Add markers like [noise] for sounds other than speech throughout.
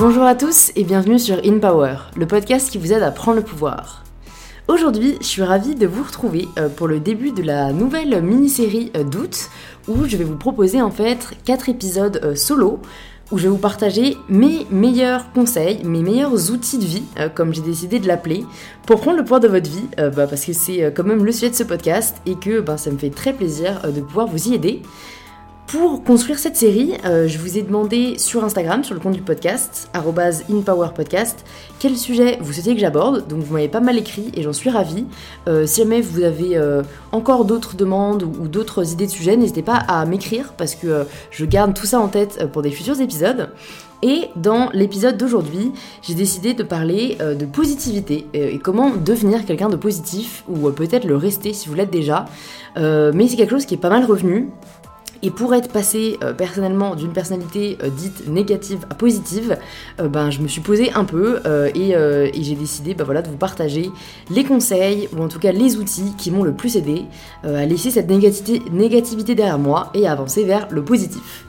Bonjour à tous et bienvenue sur In Power, le podcast qui vous aide à prendre le pouvoir. Aujourd'hui, je suis ravie de vous retrouver euh, pour le début de la nouvelle mini-série euh, d'août où je vais vous proposer en fait 4 épisodes euh, solo où je vais vous partager mes meilleurs conseils, mes meilleurs outils de vie, comme j'ai décidé de l'appeler, pour prendre le pouvoir de votre vie, bah, parce que c'est quand même le sujet de ce podcast et que bah, ça me fait très plaisir de pouvoir vous y aider. Pour construire cette série, euh, je vous ai demandé sur Instagram, sur le compte du podcast, @inpowerpodcast, quel sujet vous souhaitez que j'aborde. Donc vous m'avez pas mal écrit et j'en suis ravie. Euh, si jamais vous avez euh, encore d'autres demandes ou, d'autres idées de sujets, n'hésitez pas à m'écrire parce que je garde tout ça en tête pour des futurs épisodes. Et dans l'épisode d'aujourd'hui, j'ai décidé de parler de positivité et comment devenir quelqu'un de positif, ou peut-être le rester si vous l'êtes déjà. mais c'est quelque chose qui est pas mal revenu. Et pour être passé euh, personnellement d'une personnalité euh, dite négative à positive, euh, ben, je me suis posé un peu et, j'ai décidé ben, voilà, de vous partager les conseils ou en tout cas les outils qui m'ont le plus aidé à laisser cette négativité, négativité derrière moi et à avancer vers le positif.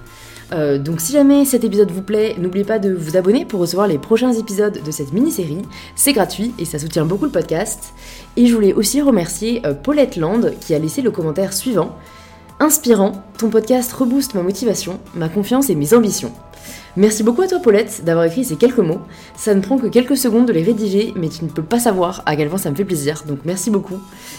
donc si jamais cet épisode vous plaît, n'oubliez pas de vous abonner pour recevoir les prochains épisodes de cette mini-série. C'est gratuit et ça soutient beaucoup le podcast. Et je voulais aussi remercier Paulette Land qui a laissé le commentaire suivant. Inspirant, ton podcast rebooste ma motivation, ma confiance et mes ambitions. Merci beaucoup à toi Paulette d'avoir écrit ces quelques mots. Ça ne prend que quelques secondes de les rédiger, mais tu ne peux pas savoir à quel point ça me fait plaisir, donc merci beaucoup.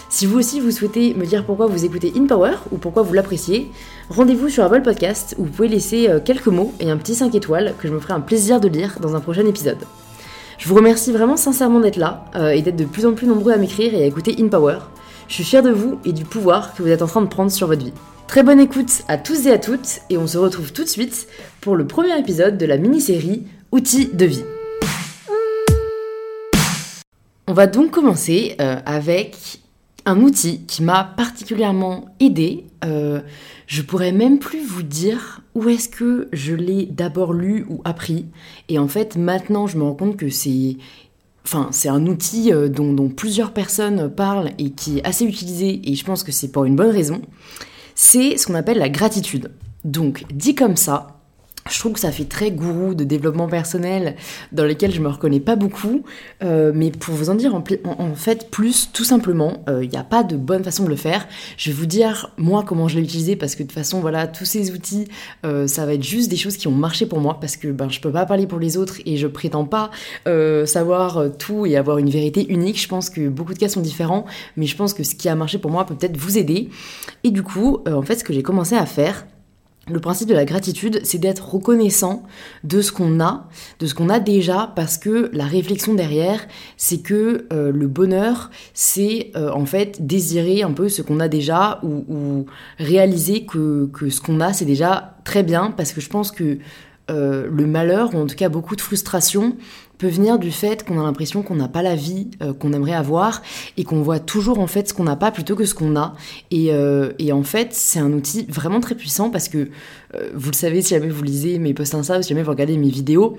Si vous aussi vous souhaitez me dire pourquoi vous écoutez In Power ou pourquoi vous l'appréciez, rendez-vous sur Apple Podcast où vous pouvez laisser euh, quelques mots et un petit 5 étoiles que je me ferai un plaisir de lire dans un prochain épisode. Je vous remercie vraiment sincèrement d'être là euh, et d'être de plus en plus nombreux à m'écrire et à écouter In Power. Je suis fière de vous et du pouvoir que vous êtes en train de prendre sur votre vie. Très bonne écoute à tous et à toutes et on se retrouve tout de suite pour le premier épisode de la mini-série Outils de vie. On va donc commencer euh, avec un outil qui m'a particulièrement aidé. Euh, je pourrais même plus vous dire où est-ce que je l'ai d'abord lu ou appris. Et en fait, maintenant, je me rends compte que c'est Enfin, c'est un outil euh, dont, dont, plusieurs personnes parlent et qui est assez utilisé, et je pense que c'est pour une bonne raison c'est ce qu'on appelle la gratitude. Donc, dit comme ça, je trouve que ça fait très gourou de développement personnel dans lesquels je me reconnais pas beaucoup, euh, mais pour vous en dire en, fait plus, tout simplement, il euh, n'y a pas de bonne façon de le faire. Je vais vous dire moi comment je l'ai utilisé parce que de toute façon voilà tous ces outils, euh, ça va être juste des choses qui ont marché pour moi parce que ben je peux pas parler pour les autres et je prétends pas savoir tout et avoir une vérité unique. Je pense que beaucoup de cas sont différents, mais je pense que ce qui a marché pour moi peut peut-être vous aider. Et du coup, en fait, ce que j'ai commencé à faire le principe de la gratitude, c'est d'être reconnaissant de ce qu'on a, de ce qu'on a déjà, parce que la réflexion derrière, c'est que euh, le bonheur, c'est euh, en fait désirer un peu ce qu'on a déjà ou, réaliser que, ce qu'on a, c'est déjà très bien, parce que je pense que euh, le malheur, ou en tout cas beaucoup de frustration, peut venir du fait qu'on a l'impression qu'on n'a pas la vie euh, qu'on aimerait avoir et qu'on voit toujours en fait ce qu'on n'a pas plutôt que ce qu'on a. Et, euh, en fait, c'est un outil vraiment très puissant parce que vous le savez si jamais vous lisez mes posts Insta si jamais vous regardez mes vidéos,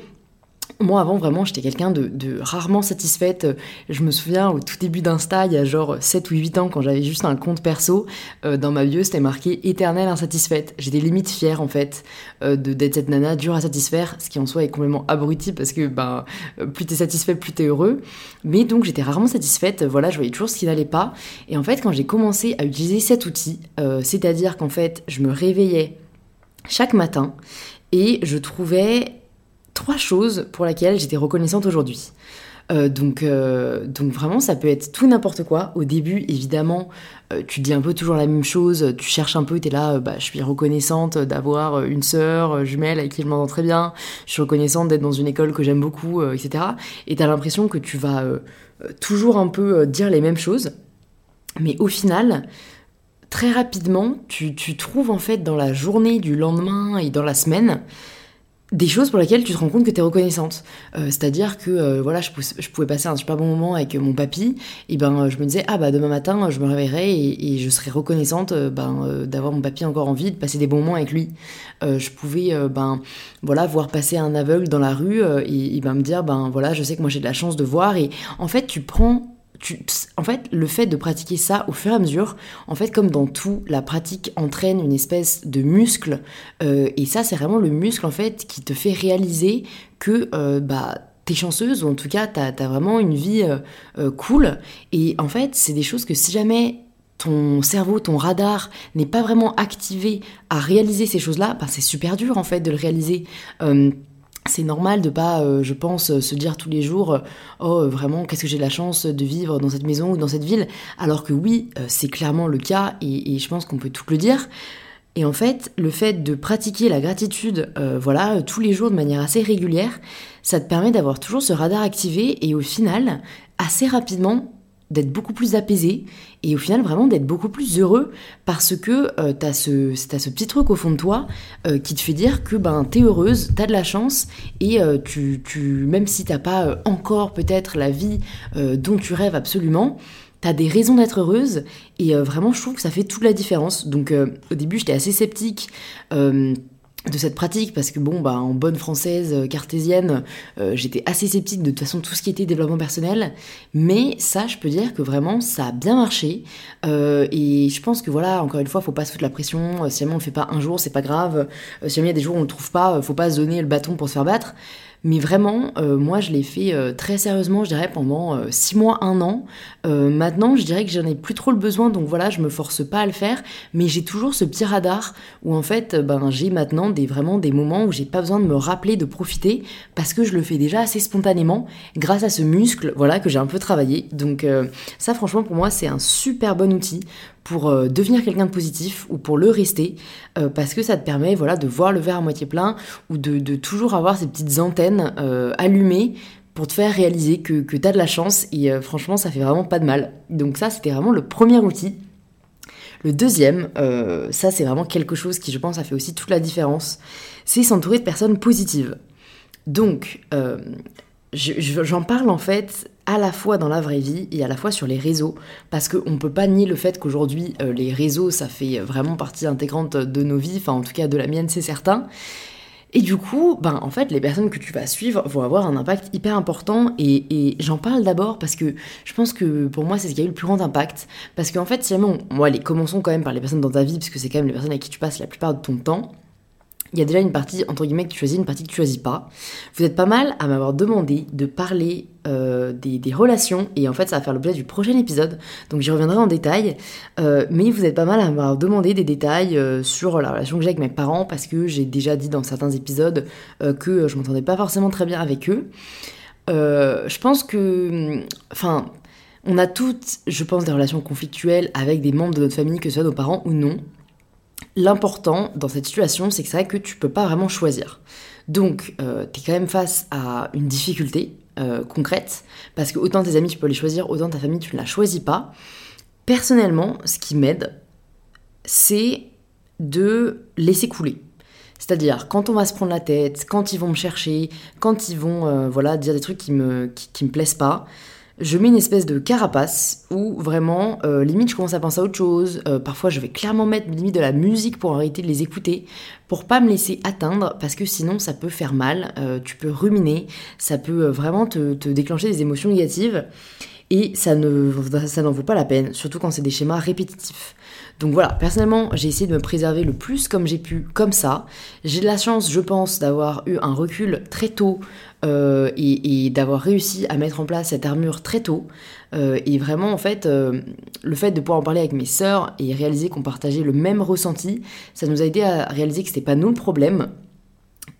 moi, avant, vraiment, j'étais quelqu'un de, rarement satisfaite. Je me souviens au tout début d'Insta, il y a genre 7 ou 8 ans, quand j'avais juste un compte perso, euh, dans ma bio, c'était marqué éternelle insatisfaite. J'étais limite fière, en fait, euh, d'être cette nana dure à satisfaire, ce qui en soi est complètement abruti parce que, ben, euh, plus t'es satisfait, plus t'es heureux. Mais donc, j'étais rarement satisfaite. Voilà, je voyais toujours ce qui n'allait pas. Et en fait, quand j'ai commencé à utiliser cet outil, c'est-à-dire qu'en fait, je me réveillais chaque matin et je trouvais trois choses pour lesquelles j'étais reconnaissante aujourd'hui. Euh, donc, euh, donc vraiment, ça peut être tout n'importe quoi. Au début, évidemment, euh, tu dis un peu toujours la même chose, tu cherches un peu, tu es là, bah, je suis reconnaissante d'avoir une sœur jumelle avec qui je m'entends très bien, je suis reconnaissante d'être dans une école que j'aime beaucoup, etc. Et tu as l'impression que tu vas toujours un peu dire les mêmes choses. Mais au final, très rapidement, tu trouves en fait dans la journée du lendemain et dans la semaine, des choses pour lesquelles tu te rends compte que tu es reconnaissante. Euh, c'est-à-dire que euh, voilà, je, pouvais passer un super bon moment avec mon papy, et ben je me disais ah bah demain matin je me réveillerai et, je serai reconnaissante euh, ben, d'avoir mon papy encore en vie, de passer des bons moments avec lui. je pouvais ben voilà voir passer un aveugle dans la rue et, ben me dire ben voilà je sais que moi j'ai de la chance de voir et en fait tu prends en fait, le fait de pratiquer ça au fur et à mesure, en fait, comme dans tout, la pratique entraîne une espèce de muscle. Euh, et ça, c'est vraiment le muscle, en fait, qui te fait réaliser que, euh, bah, t'es chanceuse, ou en tout cas, t'as as vraiment une vie euh, cool. Et en fait, c'est des choses que si jamais ton cerveau, ton radar n'est pas vraiment activé à réaliser ces choses-là, bah, c'est super dur, en fait, de le réaliser c'est normal de pas, euh, je pense, euh, se dire tous les jours, euh, oh vraiment, qu'est-ce que j'ai la chance de vivre dans cette maison ou dans cette ville, alors que oui, c'est clairement le cas et, je pense qu'on peut tout le dire. Et en fait, le fait de pratiquer la gratitude, voilà, tous les jours de manière assez régulière, ça te permet d'avoir toujours ce radar activé et au final, assez rapidement, d'être beaucoup plus apaisé et au final vraiment d'être beaucoup plus heureux parce que euh, t'as ce, ce petit truc au fond de toi euh, qui te fait dire que ben t'es heureuse, t'as de la chance et euh, tu, tu, même si t'as pas encore peut-être la vie dont tu rêves absolument, t'as des raisons d'être heureuse et vraiment je trouve que ça fait toute la différence. Donc au début j'étais assez sceptique de cette pratique parce que bon bah en bonne française euh, cartésienne euh, j'étais assez sceptique de toute façon tout ce qui était développement personnel. Mais ça je peux dire que vraiment ça a bien marché. Euh, et je pense que voilà encore une fois faut pas se foutre la pression. Si jamais on le fait pas un jour c'est pas grave. Si jamais il y a des jours où on le trouve pas faut pas se donner le bâton pour se faire battre mais vraiment, euh, moi, je l'ai fait euh, très sérieusement, je dirais, pendant 6 euh, mois, 1 an. maintenant, je dirais que j'en ai plus trop le besoin, donc voilà, je me force pas à le faire. Mais j'ai toujours ce petit radar où, en fait, ben, j'ai maintenant des, vraiment des moments où j'ai pas besoin de me rappeler de profiter parce que je le fais déjà assez spontanément grâce à ce muscle, voilà, que j'ai un peu travaillé. Donc, ça, franchement, pour moi, c'est un super bon outil pour euh, devenir quelqu'un de positif ou pour le rester, euh, parce que ça te permet voilà, de voir le verre à moitié plein ou de, toujours avoir ces petites antennes euh, allumées pour te faire réaliser que, que tu as de la chance et franchement ça fait vraiment pas de mal. Donc ça c'était vraiment le premier outil. Le deuxième, ça c'est vraiment quelque chose qui je pense a fait aussi toute la différence, c'est s'entourer de personnes positives. Donc j'en parle en fait à la fois dans la vraie vie et à la fois sur les réseaux, parce qu'on ne peut pas nier le fait qu'aujourd'hui, euh, les réseaux, ça fait vraiment partie intégrante de nos vies, enfin en tout cas de la mienne, c'est certain. Et du coup, ben, en fait, les personnes que tu vas suivre vont avoir un impact hyper important. Et, j'en parle d'abord parce que je pense que pour moi, c'est ce qui a eu le plus grand impact. Parce qu'en fait, si jamais on... Allez, commençons quand même par les personnes dans ta vie, parce que c'est quand même les personnes avec qui tu passes la plupart de ton temps il y a déjà une partie, entre guillemets, que tu choisis, une partie que tu choisis pas. Vous êtes pas mal à m'avoir demandé de parler euh, des, relations, et en fait, ça va faire l'objet du prochain épisode, donc j'y reviendrai en détail. Euh, mais vous êtes pas mal à m'avoir demandé des détails euh, sur la relation que j'ai avec mes parents, parce que j'ai déjà dit dans certains épisodes que je m'entendais pas forcément très bien avec eux. je pense que. Enfin. On a toutes, je pense, des relations conflictuelles avec des membres de notre famille, que ce soit nos parents ou non. L'important dans cette situation, c'est que c'est vrai que tu peux pas vraiment choisir. Donc, euh, tu es quand même face à une difficulté euh, concrète, parce que autant tes amis tu peux les choisir, autant ta famille tu ne la choisis pas. Personnellement, ce qui m'aide, c'est de laisser couler. C'est-à-dire, quand on va se prendre la tête, quand ils vont me chercher, quand ils vont euh, voilà, dire des trucs qui me, qui me plaisent pas, je mets une espèce de carapace où vraiment, euh, limite, je commence à penser à autre chose. Euh, parfois, je vais clairement mettre limite de la musique pour arrêter de les écouter, pour pas me laisser atteindre, parce que sinon, ça peut faire mal. Euh, tu peux ruminer, ça peut vraiment te, te, déclencher des émotions négatives. Et ça ne n'en vaut pas la peine, surtout quand c'est des schémas répétitifs. Donc voilà, personnellement, j'ai essayé de me préserver le plus comme j'ai pu, comme ça. J'ai de la chance, je pense, d'avoir eu un recul très tôt euh, et, d'avoir réussi à mettre en place cette armure très tôt. Euh, et vraiment, en fait, euh, le fait de pouvoir en parler avec mes sœurs et réaliser qu'on partageait le même ressenti, ça nous a aidé à réaliser que c'était pas nous le problème,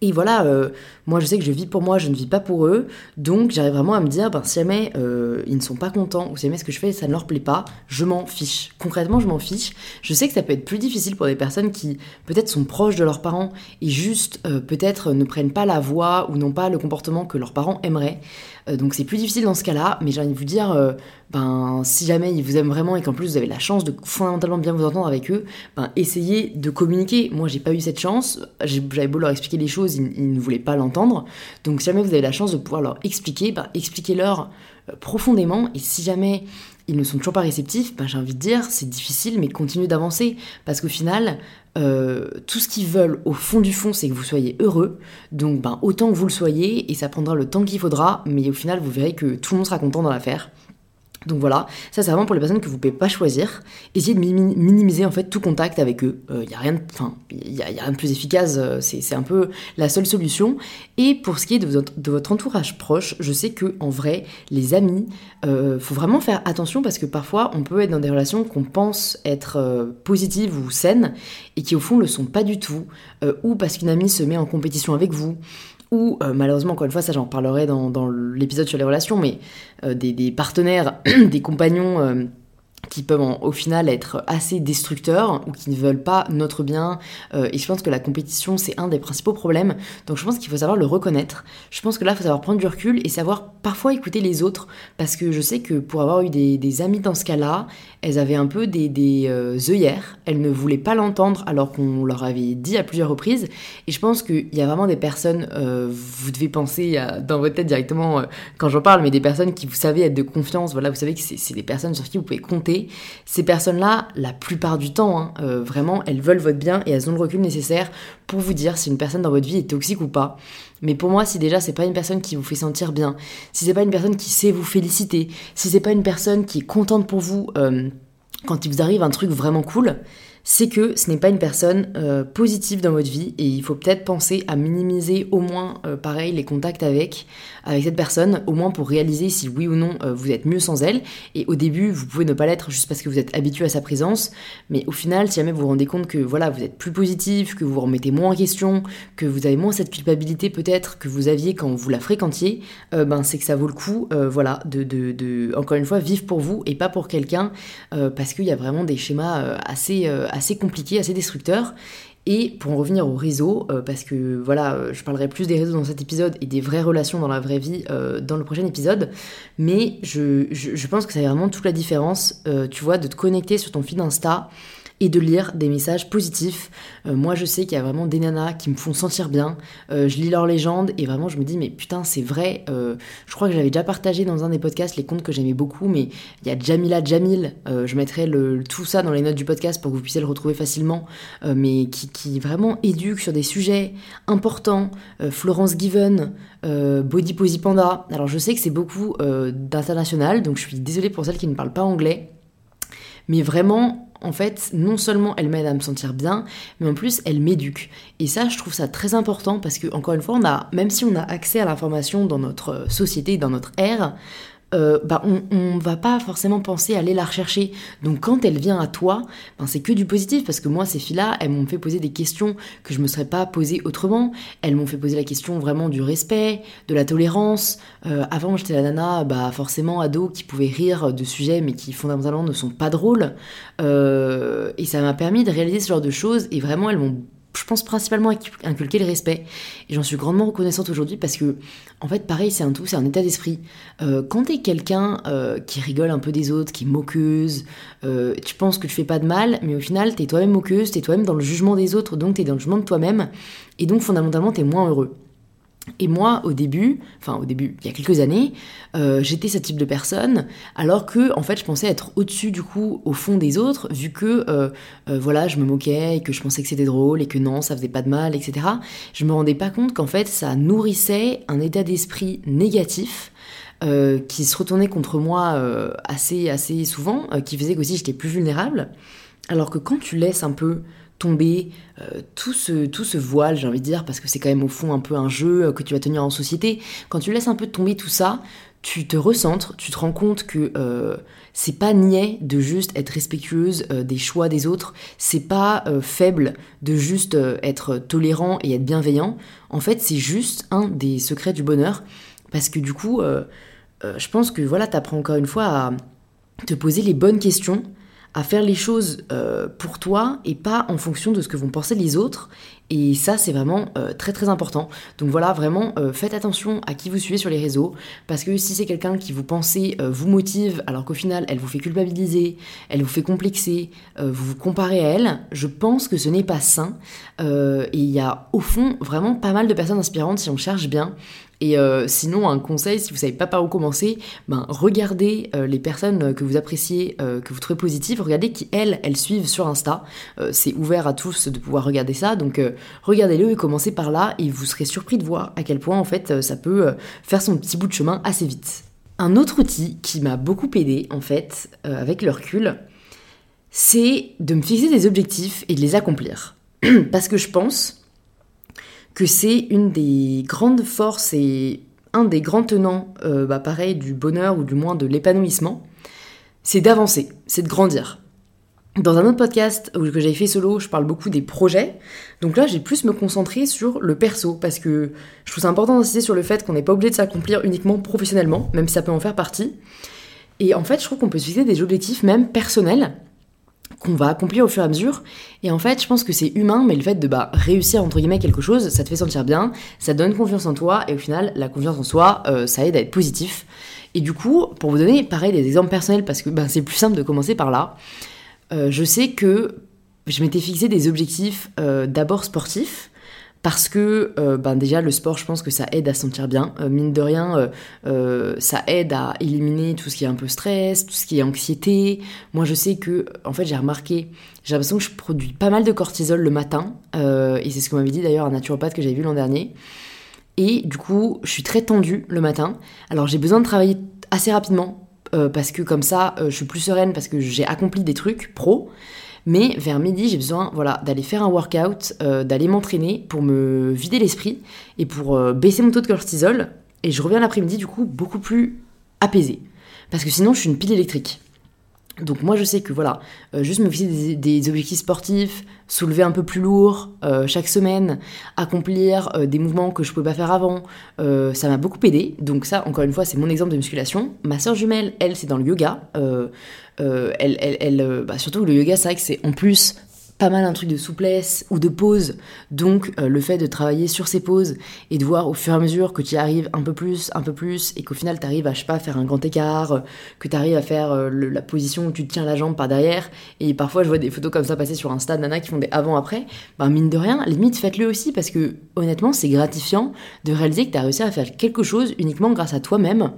et voilà, euh, moi je sais que je vis pour moi, je ne vis pas pour eux, donc j'arrive vraiment à me dire, ben, si jamais euh, ils ne sont pas contents, ou si jamais ce que je fais ça ne leur plaît pas, je m'en fiche. Concrètement, je m'en fiche. Je sais que ça peut être plus difficile pour des personnes qui peut-être sont proches de leurs parents et juste euh, peut-être ne prennent pas la voix ou n'ont pas le comportement que leurs parents aimeraient. Donc c'est plus difficile dans ce cas-là, mais j'ai envie de vous dire, ben, si jamais ils vous aiment vraiment et qu'en plus vous avez la chance de fondamentalement bien vous entendre avec eux, ben, essayez de communiquer. Moi j'ai pas eu cette chance, j'avais beau leur expliquer les choses, ils, ne voulaient pas l'entendre. Donc si jamais vous avez la chance de pouvoir leur expliquer, ben, expliquez-leur euh, profondément et si jamais ils ne sont toujours pas réceptifs, ben, j'ai envie de dire c'est difficile mais continuez d'avancer parce qu'au final euh, tout ce qu'ils veulent au fond du fond c'est que vous soyez heureux donc ben, autant que vous le soyez et ça prendra le temps qu'il faudra mais au final vous verrez que tout le monde sera content dans l'affaire. Donc voilà, ça c'est vraiment pour les personnes que vous ne pouvez pas choisir. Essayez de minimiser en fait tout contact avec eux. Il euh, n'y a, rien de, y a, rien de plus efficace, euh, c'est un peu la seule solution. Et pour ce qui est de votre, entourage proche, je sais que en vrai, les amis, euh, faut vraiment faire attention parce que parfois on peut être dans des relations qu'on pense être euh, positives ou saines et qui au fond le sont pas du tout, ou parce qu'une amie se met en compétition avec vous, euh, malheureusement, encore une fois, ça j'en parlerai dans, l'épisode sur les relations, mais euh, des, partenaires, [clears throat] des compagnons euh, qui peuvent au final être assez destructeurs ou qui ne veulent pas notre bien. Euh, et je pense que la compétition, c'est un des principaux problèmes. Donc je pense qu'il faut savoir le reconnaître. Je pense que là, il faut savoir prendre du recul et savoir parfois écouter les autres. Parce que je sais que pour avoir eu des, amis dans ce cas-là, elles avaient un peu des, des euh, œillères. Elles ne voulaient pas l'entendre alors qu'on leur avait dit à plusieurs reprises. Et je pense qu'il y a vraiment des personnes, euh, vous devez penser dans votre tête directement quand j'en parle, mais des personnes qui vous savez être de confiance. Voilà, vous savez que c'est des personnes sur qui vous pouvez compter ces personnes-là, la plupart du temps, hein, euh, vraiment, elles veulent votre bien et elles ont le recul nécessaire pour vous dire si une personne dans votre vie est toxique ou pas. Mais pour moi, si déjà c'est pas une personne qui vous fait sentir bien, si c'est pas une personne qui sait vous féliciter, si c'est pas une personne qui est contente pour vous euh, quand il vous arrive un truc vraiment cool, c'est que ce n'est pas une personne euh, positive dans votre vie et il faut peut-être penser à minimiser au moins, euh, pareil, les contacts avec, avec cette personne, au moins pour réaliser si oui ou non euh, vous êtes mieux sans elle. Et au début, vous pouvez ne pas l'être juste parce que vous êtes habitué à sa présence, mais au final, si jamais vous vous rendez compte que voilà, vous êtes plus positif, que vous vous remettez moins en question, que vous avez moins cette culpabilité peut-être que vous aviez quand vous la fréquentiez, ben c'est que ça vaut le coup, voilà, de, de, de, encore une fois, vivre pour vous et pas pour quelqu'un, parce qu'il y a vraiment des schémas assez assez compliqué, assez destructeur. Et pour en revenir au réseau, euh, parce que voilà, euh, je parlerai plus des réseaux dans cet épisode et des vraies relations dans la vraie vie euh, dans le prochain épisode, mais je, je, pense que ça fait vraiment toute la différence, tu vois, de te connecter sur ton feed Insta et de lire des messages positifs. Euh, moi, je sais qu'il y a vraiment des nanas qui me font sentir bien. Euh, je lis leurs légendes et vraiment, je me dis, mais putain, c'est vrai. Euh, je crois que j'avais déjà partagé dans un des podcasts les comptes que j'aimais beaucoup, mais il y a Jamila Jamil. je mettrai tout ça dans les notes du podcast pour que vous puissiez le retrouver facilement, mais qui, qui, vraiment éduque sur des sujets importants. Florence Given, Body Posy Panda. Alors, je sais que c'est beaucoup d'international, donc je suis désolée pour celles qui ne parlent pas anglais. Mais vraiment, en fait, non seulement elle m'aide à me sentir bien, mais en plus elle m'éduque. Et ça, je trouve ça très important parce que, encore une fois, on a, même si on a accès à l'information dans notre société, dans notre ère, euh, bah, on, ne va pas forcément penser à aller la rechercher. Donc quand elle vient à toi, ben, c'est que du positif parce que moi ces filles-là, elles m'ont fait poser des questions que je me serais pas posées autrement. Elles m'ont fait poser la question vraiment du respect, de la tolérance. Euh, avant j'étais la nana, bah forcément ado qui pouvait rire de sujets mais qui fondamentalement ne sont pas drôles. Euh, et ça m'a permis de réaliser ce genre de choses et vraiment elles m'ont je pense principalement inculquer le respect. Et j'en suis grandement reconnaissante aujourd'hui parce que, en fait, pareil, c'est un tout, c'est un état d'esprit. Euh, quand t'es quelqu'un euh, qui rigole un peu des autres, qui est moqueuse, euh, tu penses que tu fais pas de mal, mais au final, t'es toi-même moqueuse, t'es toi-même dans le jugement des autres, donc t'es dans le jugement de toi-même, et donc fondamentalement, t'es moins heureux. Et moi, au début, enfin au début, il y a quelques années, euh, j'étais ce type de personne, alors que en fait, je pensais être au-dessus du coup, au fond des autres, vu que euh, euh, voilà, je me moquais et que je pensais que c'était drôle et que non, ça faisait pas de mal, etc. Je me rendais pas compte qu'en fait, ça nourrissait un état d'esprit négatif. qui se retournait contre moi assez assez souvent, qui faisait qu'aussi j'étais plus vulnérable. Alors que quand tu laisses un peu tomber euh, tout, ce, tout ce voile, j'ai envie de dire, parce que c'est quand même au fond un peu un jeu euh, que tu vas tenir en société. Quand tu laisses un peu tomber tout ça, tu te recentres, tu te rends compte que euh, c'est pas niais de juste être respectueuse des choix des autres, c'est pas faible de juste être tolérant et être bienveillant. En fait, c'est juste un des secrets du bonheur, parce que du coup, je pense que voilà, t'apprends encore une fois à te poser les bonnes questions, à faire les choses euh, pour toi et pas en fonction de ce que vont penser les autres. Et ça, c'est vraiment euh, très très important. Donc voilà, vraiment, euh, faites attention à qui vous suivez sur les réseaux, parce que si c'est quelqu'un qui vous pensez vous motive, alors qu'au final, elle vous fait culpabiliser, elle vous fait complexer, vous vous comparez à elle, je pense que ce n'est pas sain. et il y a au fond vraiment pas mal de personnes inspirantes si on cherche bien. Et euh, sinon, un conseil, si vous savez pas par où commencer, ben, regardez euh, les personnes que vous appréciez, euh, que vous trouvez positives, regardez qui, elles, elles suivent sur Insta. c'est ouvert à tous de pouvoir regarder ça, donc regardez-le et commencez par là, et vous serez surpris de voir à quel point, en fait, ça peut faire son petit bout de chemin assez vite. Un autre outil qui m'a beaucoup aidé, en fait, avec le recul, c'est de me fixer des objectifs et de les accomplir. [clears throat] Parce que je pense que c'est une des grandes forces et un des grands tenants, euh, bah, pareil, du bonheur ou du moins de l'épanouissement, c'est d'avancer, c'est de grandir. Dans un autre podcast que j'avais fait solo, je parle beaucoup des projets. Donc là, j'ai plus me concentrer sur le perso parce que je trouve ça important d'insister sur le fait qu'on n'est pas obligé de s'accomplir uniquement professionnellement, même si ça peut en faire partie. Et en fait, je trouve qu'on peut se fixer des objectifs même personnels qu'on va accomplir au fur et à mesure. Et en fait, je pense que c'est humain, mais le fait de bah, réussir entre guillemets quelque chose, ça te fait sentir bien, ça donne confiance en toi, et au final, la confiance en soi, euh, ça aide à être positif. Et du coup, pour vous donner pareil des exemples personnels, parce que bah, c'est plus simple de commencer par là. Euh, je sais que je m'étais fixé des objectifs euh, d'abord sportifs, parce que euh, ben déjà le sport je pense que ça aide à se sentir bien. Mine de rien ça aide à éliminer tout ce qui est un peu stress tout ce qui est anxiété. Moi je sais que en fait j'ai remarqué j'ai l'impression que je produis pas mal de cortisol le matin. Et c'est ce que m'avait dit d'ailleurs un naturopathe que j'avais vu l'an dernier. Et du coup je suis très tendue le matin. Alors j'ai besoin de travailler assez rapidement euh, parce que comme ça, euh, je suis plus sereine parce que j'ai accompli des trucs pro. Mais vers midi, j'ai besoin voilà, d'aller faire un workout, euh, d'aller m'entraîner pour me vider l'esprit et pour baisser mon taux de cortisol. Et je reviens l'après-midi, du coup, beaucoup plus apaisée. Parce que sinon, je suis une pile électrique. Donc moi je sais que voilà, euh, juste me fixer des, objectifs sportifs, soulever un peu plus lourd euh, chaque semaine, accomplir euh, des mouvements que je pouvais pas faire avant, ça m'a beaucoup aidé. Donc ça, encore une fois, c'est mon exemple de musculation. Ma soeur jumelle, elle, c'est dans le yoga. Elle, elle bah, surtout le yoga, c'est vrai que c'est en plus pas mal un truc de souplesse ou de pause. Donc euh, le fait de travailler sur ces pauses et de voir au fur et à mesure que tu y arrives un peu plus, un peu plus, et qu'au final tu arrives à, je sais pas, faire un grand écart, euh, que tu arrives à faire euh, la position où tu tiens la jambe par derrière. Et parfois je vois des photos comme ça passer sur Insta de nana qui font des avant-après. Ben mine de rien, limite faites-le aussi parce que honnêtement c'est gratifiant de réaliser que tu as réussi à faire quelque chose uniquement grâce à toi-même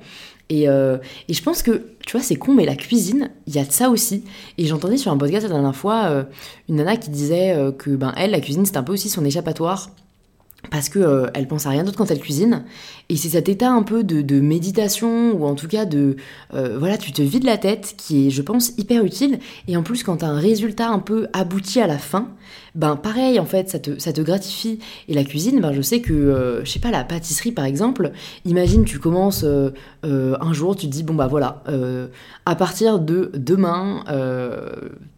euh, et, je pense que, tu vois, c'est con, mais la cuisine, il y a de ça aussi. Et j'entendais sur un podcast la dernière fois euh, une nana qui disait euh, que, ben, elle, la cuisine, c'est un peu aussi son échappatoire parce que elle pense à rien d'autre quand elle cuisine. Et c'est cet état un peu de, méditation ou en tout cas de voilà tu te vides la tête qui est je pense hyper utile. Et en plus quand t'as un résultat un peu abouti à la fin ben pareil en fait ça te, ça te gratifie. Et la cuisine ben je sais que euh, je sais pas la pâtisserie par exemple imagine tu commences euh, euh, un jour tu te dis bon bah voilà à partir de demain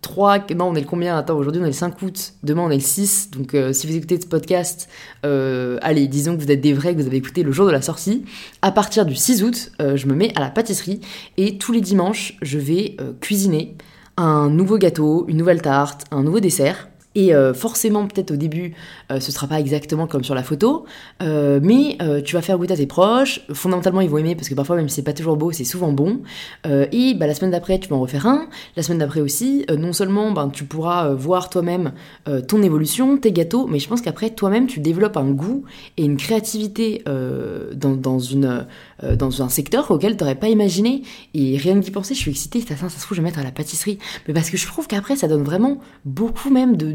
3 non on est le combien? Attends aujourd'hui on est le 5 août demain on est le 6 donc si vous écoutez ce podcast allez disons que vous êtes des vrais que vous avez écouté le jour de la sortie à partir du 6 août je me mets à la pâtisserie et tous les dimanches je vais cuisiner un nouveau gâteau, une nouvelle tarte, un nouveau dessert. Et euh, forcément, peut-être au début, euh, ce sera pas exactement comme sur la photo, euh, mais tu vas faire goûter à tes proches. Fondamentalement, ils vont aimer parce que parfois, même si c'est pas toujours beau, c'est souvent bon. et bah, la semaine d'après, tu vas en refaire un. La semaine d'après aussi, non seulement ben, tu pourras voir toi-même ton évolution, tes gâteaux, mais je pense qu'après, toi-même, tu développes un goût et une créativité dans, une, dans un secteur auquel tu n'aurais pas imaginé. Et rien d'y penser, je suis excitée. Ça, se trouve, je vais mettre à la pâtisserie. Mais parce que je trouve qu'après, ça donne vraiment beaucoup même de,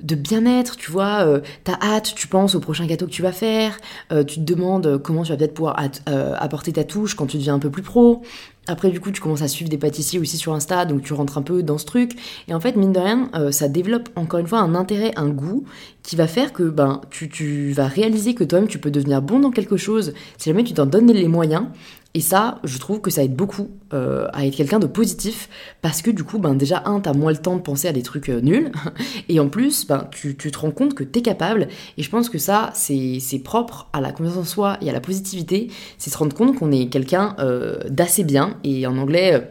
bien-être, tu vois, euh, t'as hâte, tu penses au prochain gâteau que tu vas faire, euh, tu te demandes comment tu vas peut-être pouvoir euh, apporter ta touche quand tu deviens un peu plus pro. Après, du coup, tu commences à suivre des pâtissiers aussi sur Insta, donc tu rentres un peu dans ce truc. Et en fait, mine de rien, ça développe encore une fois un intérêt, un goût qui va faire que ben, tu, tu vas réaliser que toi-même, tu peux devenir bon dans quelque chose si jamais tu t'en donnes les moyens. Et ça, je trouve que ça aide beaucoup euh, à être quelqu'un de positif parce que du coup, ben déjà, un, t'as moins le temps de penser à des trucs euh, nuls. [laughs] Et en plus, ben, tu, te rends compte que t'es capable. Et je pense que ça, c'est propre à la confiance en soi et à la positivité, c'est se rendre compte qu'on est quelqu'un euh, d'assez bien. Et en anglais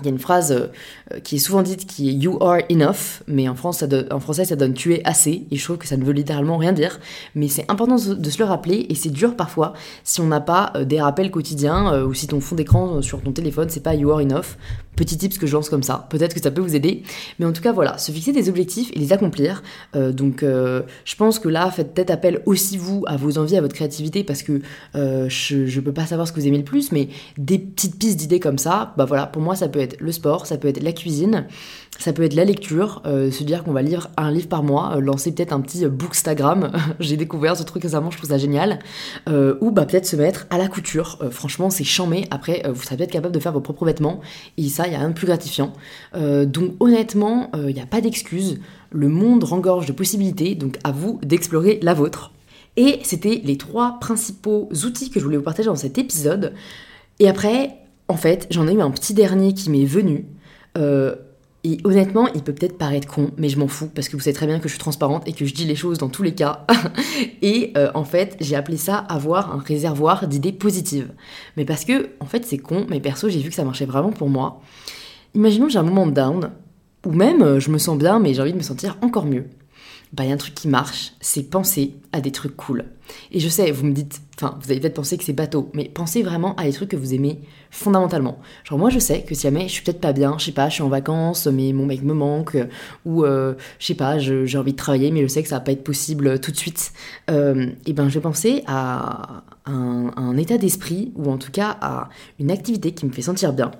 il y a une phrase euh, qui est souvent dite qui est You are enough, mais en, France, en français ça donne Tu es assez, et je trouve que ça ne veut littéralement rien dire, mais c'est important de se le rappeler, et c'est dur parfois si on n'a pas euh, des rappels quotidiens, euh, ou si ton fond d'écran sur ton téléphone c'est pas You are enough. Petit tips que je lance comme ça, peut-être que ça peut vous aider, mais en tout cas voilà, se fixer des objectifs et les accomplir. donc je pense que là, faites peut-être appel aussi vous à vos envies, à votre créativité, parce que je, je peux pas savoir ce que vous aimez le plus, mais des petites pistes d'idées comme ça, bah voilà, pour moi ça peut être le sport, ça peut être la cuisine, ça peut être la lecture, euh, se dire qu'on va lire un livre par mois, euh, lancer peut-être un petit bookstagram, [laughs] j'ai découvert ce truc récemment, je trouve ça génial, ou bah peut-être se mettre à la couture, franchement c'est chambé, après vous serez peut-être capable de faire vos propres vêtements, et ça, il n'y a rien de plus gratifiant. donc honnêtement, il n'y a pas d'excuses, le monde rengorge de possibilités, donc à vous d'explorer la vôtre. Et c'était les trois principaux outils que je voulais vous partager dans cet épisode. Et après, en fait, j'en ai eu un petit dernier qui m'est venu. Euh, et honnêtement, il peut peut-être paraître con, mais je m'en fous parce que vous savez très bien que je suis transparente et que je dis les choses dans tous les cas. [laughs] et euh, en fait, j'ai appelé ça avoir un réservoir d'idées positives. Mais parce que, en fait, c'est con, mais perso, j'ai vu que ça marchait vraiment pour moi. Imaginons j'ai un moment de down, ou même euh, je me sens bien, mais j'ai envie de me sentir encore mieux bah, y a un truc qui marche, c'est penser à des trucs cool. Et je sais, vous me dites, enfin, vous avez peut-être pensé que c'est bateau, mais pensez vraiment à des trucs que vous aimez fondamentalement. Genre, moi, je sais que si jamais je suis peut-être pas bien, je sais pas, je suis en vacances, mais mon mec me manque, ou euh, je sais pas, j'ai envie de travailler, mais je sais que ça va pas être possible tout de suite, euh, et ben, je vais penser à un, un état d'esprit, ou en tout cas à une activité qui me fait sentir bien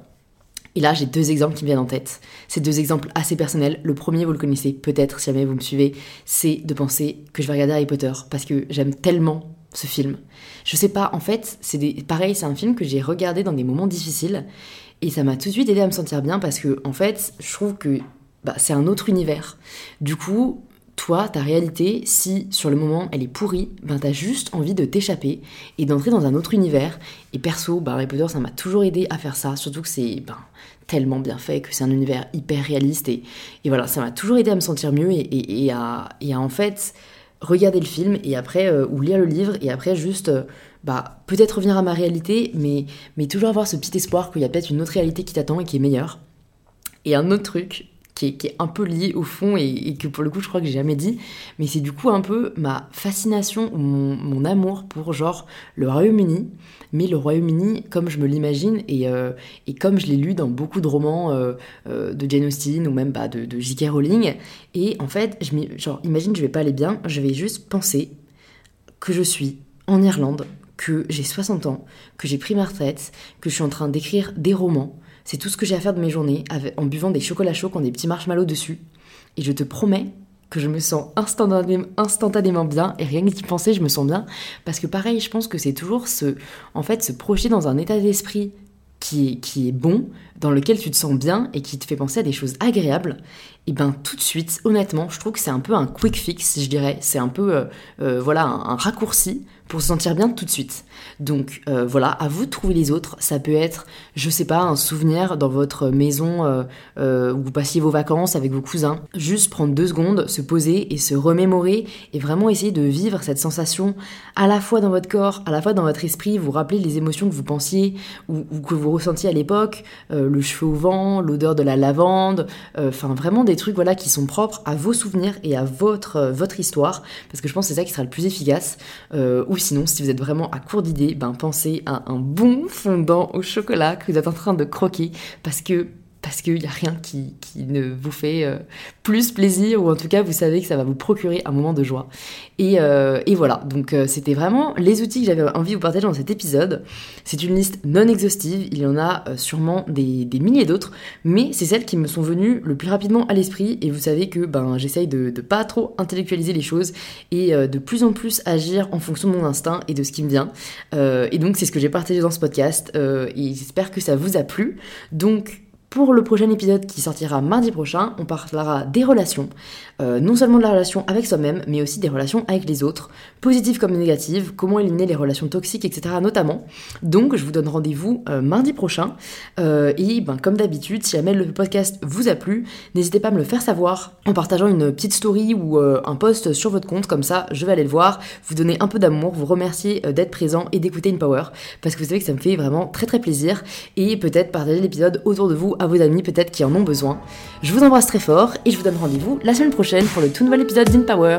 et là, j'ai deux exemples qui me viennent en tête. C'est deux exemples assez personnels. Le premier, vous le connaissez peut-être si jamais vous me suivez, c'est de penser que je vais regarder Harry Potter parce que j'aime tellement ce film. Je sais pas, en fait, c'est pareil, c'est un film que j'ai regardé dans des moments difficiles et ça m'a tout de suite aidé à me sentir bien parce que, en fait, je trouve que bah, c'est un autre univers. Du coup, toi, ta réalité, si sur le moment elle est pourrie, ben t'as juste envie de t'échapper et d'entrer dans un autre univers. Et perso, ben, Harry Potter, ça m'a toujours aidé à faire ça, surtout que c'est ben, tellement bien fait, que c'est un univers hyper réaliste. Et, voilà, ça m'a toujours aidé à me sentir mieux et, à, en fait regarder le film et après, euh, ou lire le livre, et après juste, euh, bah, peut-être revenir à ma réalité, mais, mais toujours avoir ce petit espoir qu'il y a peut-être une autre réalité qui t'attend et qui est meilleure. Et un autre truc, qui est, un peu lié au fond et, que pour le coup je crois que j'ai jamais dit, mais c'est du coup un peu ma fascination, mon, amour pour genre le Royaume-Uni, mais le Royaume-Uni comme je me l'imagine et, euh, et, comme je l'ai lu dans beaucoup de romans euh, euh, de Jane Austen ou même bah, de, de J.K. Rowling. Et en fait, je genre imagine je vais pas aller bien, je vais juste penser que je suis en Irlande, que j'ai 60 ans, que j'ai pris ma retraite, que je suis en train d'écrire des romans c'est tout ce que j'ai à faire de mes journées en buvant des chocolats chauds qui ont des petits marshmallows dessus. Et je te promets que je me sens instantanément, bien et rien que d'y penser, je me sens bien. Parce que pareil, je pense que c'est toujours ce, en fait, se projeter dans un état d'esprit qui est, qui est bon, dans lequel tu te sens bien et qui te fait penser à des choses agréables, et ben tout de suite, honnêtement, je trouve que c'est un peu un quick fix, je dirais. C'est un peu, euh, euh, voilà, un, raccourci pour se sentir bien tout de suite. Donc euh, voilà, à vous de trouver les autres. Ça peut être, je sais pas, un souvenir dans votre maison où vous passiez vos vacances avec vos cousins. Juste prendre deux secondes, se poser et se remémorer et vraiment essayer de vivre cette sensation à la fois dans votre corps, à la fois dans votre esprit, vous rappeler les émotions que vous pensiez ou, ou que vous ressentiez à l'époque, le cheveu au vent, l'odeur de la lavande, enfin vraiment des trucs voilà qui sont propres à vos souvenirs et à votre, euh, votre histoire, parce que je pense que c'est ça qui sera le plus efficace. Euh, ou sinon, si vous êtes vraiment à court d'idées, ben pensez à un bon fondant au chocolat que vous êtes en train de croquer, parce que parce qu'il n'y a rien qui, ne vous fait euh, plus plaisir, ou en tout cas vous savez que ça va vous procurer un moment de joie. Et, euh, voilà, donc euh, c'était vraiment les outils que j'avais envie de vous partager dans cet épisode. C'est une liste non exhaustive, il y en a sûrement des, milliers d'autres, mais c'est celles qui me sont venues le plus rapidement à l'esprit, et vous savez que ben, j'essaye de, de pas trop intellectualiser les choses, et de plus en plus agir en fonction de mon instinct et de ce qui me vient. et donc c'est ce que j'ai partagé dans ce podcast, et j'espère que ça vous a plu. Donc pour le prochain épisode qui sortira mardi prochain, on parlera des relations. Euh, non seulement de la relation avec soi-même, mais aussi des relations avec les autres, positives comme négatives, comment éliminer les relations toxiques, etc. notamment. Donc je vous donne rendez-vous euh, mardi prochain. Euh, et ben, comme d'habitude, si jamais le podcast vous a plu, n'hésitez pas à me le faire savoir en partageant une petite story ou un post sur votre compte, comme ça je vais aller le voir, vous donner un peu d'amour, vous remercier d'être présent et d'écouter une power, parce que vous savez que ça me fait vraiment très très plaisir, et peut-être partager l'épisode autour de vous vos amis peut-être qui en ont besoin. Je vous embrasse très fort et je vous donne rendez-vous la semaine prochaine pour le tout nouvel épisode d'InPower.